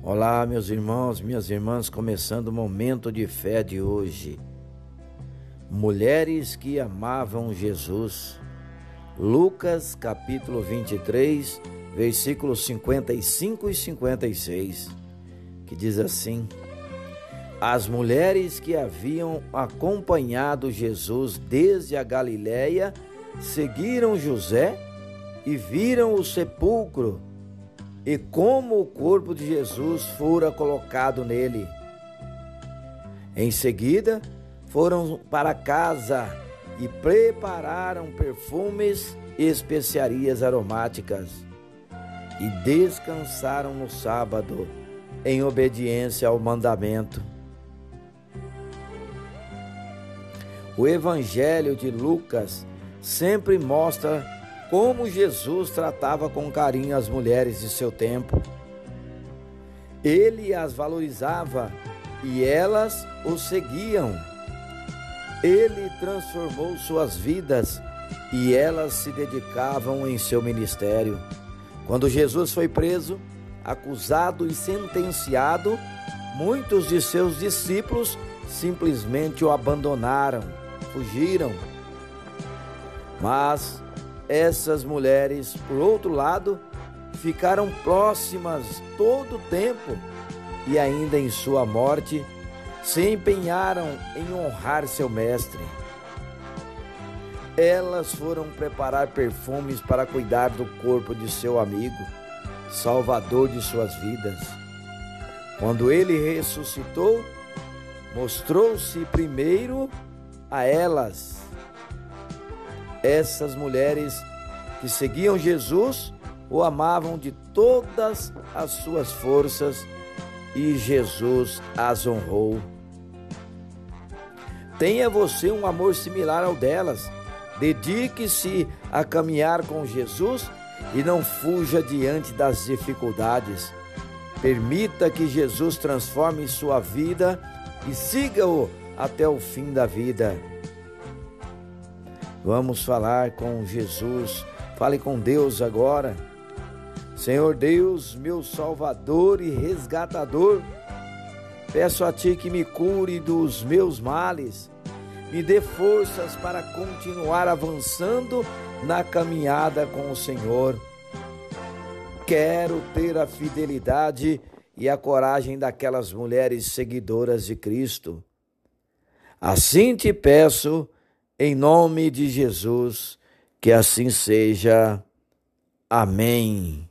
Olá, meus irmãos, minhas irmãs, começando o momento de fé de hoje. Mulheres que amavam Jesus. Lucas capítulo 23, versículos 55 e 56, que diz assim: As mulheres que haviam acompanhado Jesus desde a Galiléia seguiram José e viram o sepulcro e como o corpo de Jesus fora colocado nele. Em seguida, foram para casa e prepararam perfumes e especiarias aromáticas e descansaram no sábado em obediência ao mandamento. O Evangelho de Lucas sempre mostra como Jesus tratava com carinho as mulheres de seu tempo. Ele as valorizava e elas o seguiam. Ele transformou suas vidas e elas se dedicavam em seu ministério. Quando Jesus foi preso, acusado e sentenciado, muitos de seus discípulos simplesmente o abandonaram, fugiram. Mas essas mulheres, por outro lado, ficaram próximas todo o tempo e ainda em sua morte se empenharam em honrar seu mestre. Elas foram preparar perfumes para cuidar do corpo de seu amigo, salvador de suas vidas. Quando ele ressuscitou, mostrou-se primeiro a elas essas mulheres que seguiam Jesus o amavam de todas as suas forças e Jesus as honrou. Tenha você um amor similar ao delas. Dedique-se a caminhar com Jesus e não fuja diante das dificuldades. Permita que Jesus transforme sua vida e siga-o até o fim da vida. Vamos falar com Jesus. Fale com Deus agora. Senhor Deus, meu Salvador e resgatador, peço a Ti que me cure dos meus males, me dê forças para continuar avançando na caminhada com o Senhor. Quero ter a fidelidade e a coragem daquelas mulheres seguidoras de Cristo. Assim te peço em nome de Jesus, que assim seja. Amém.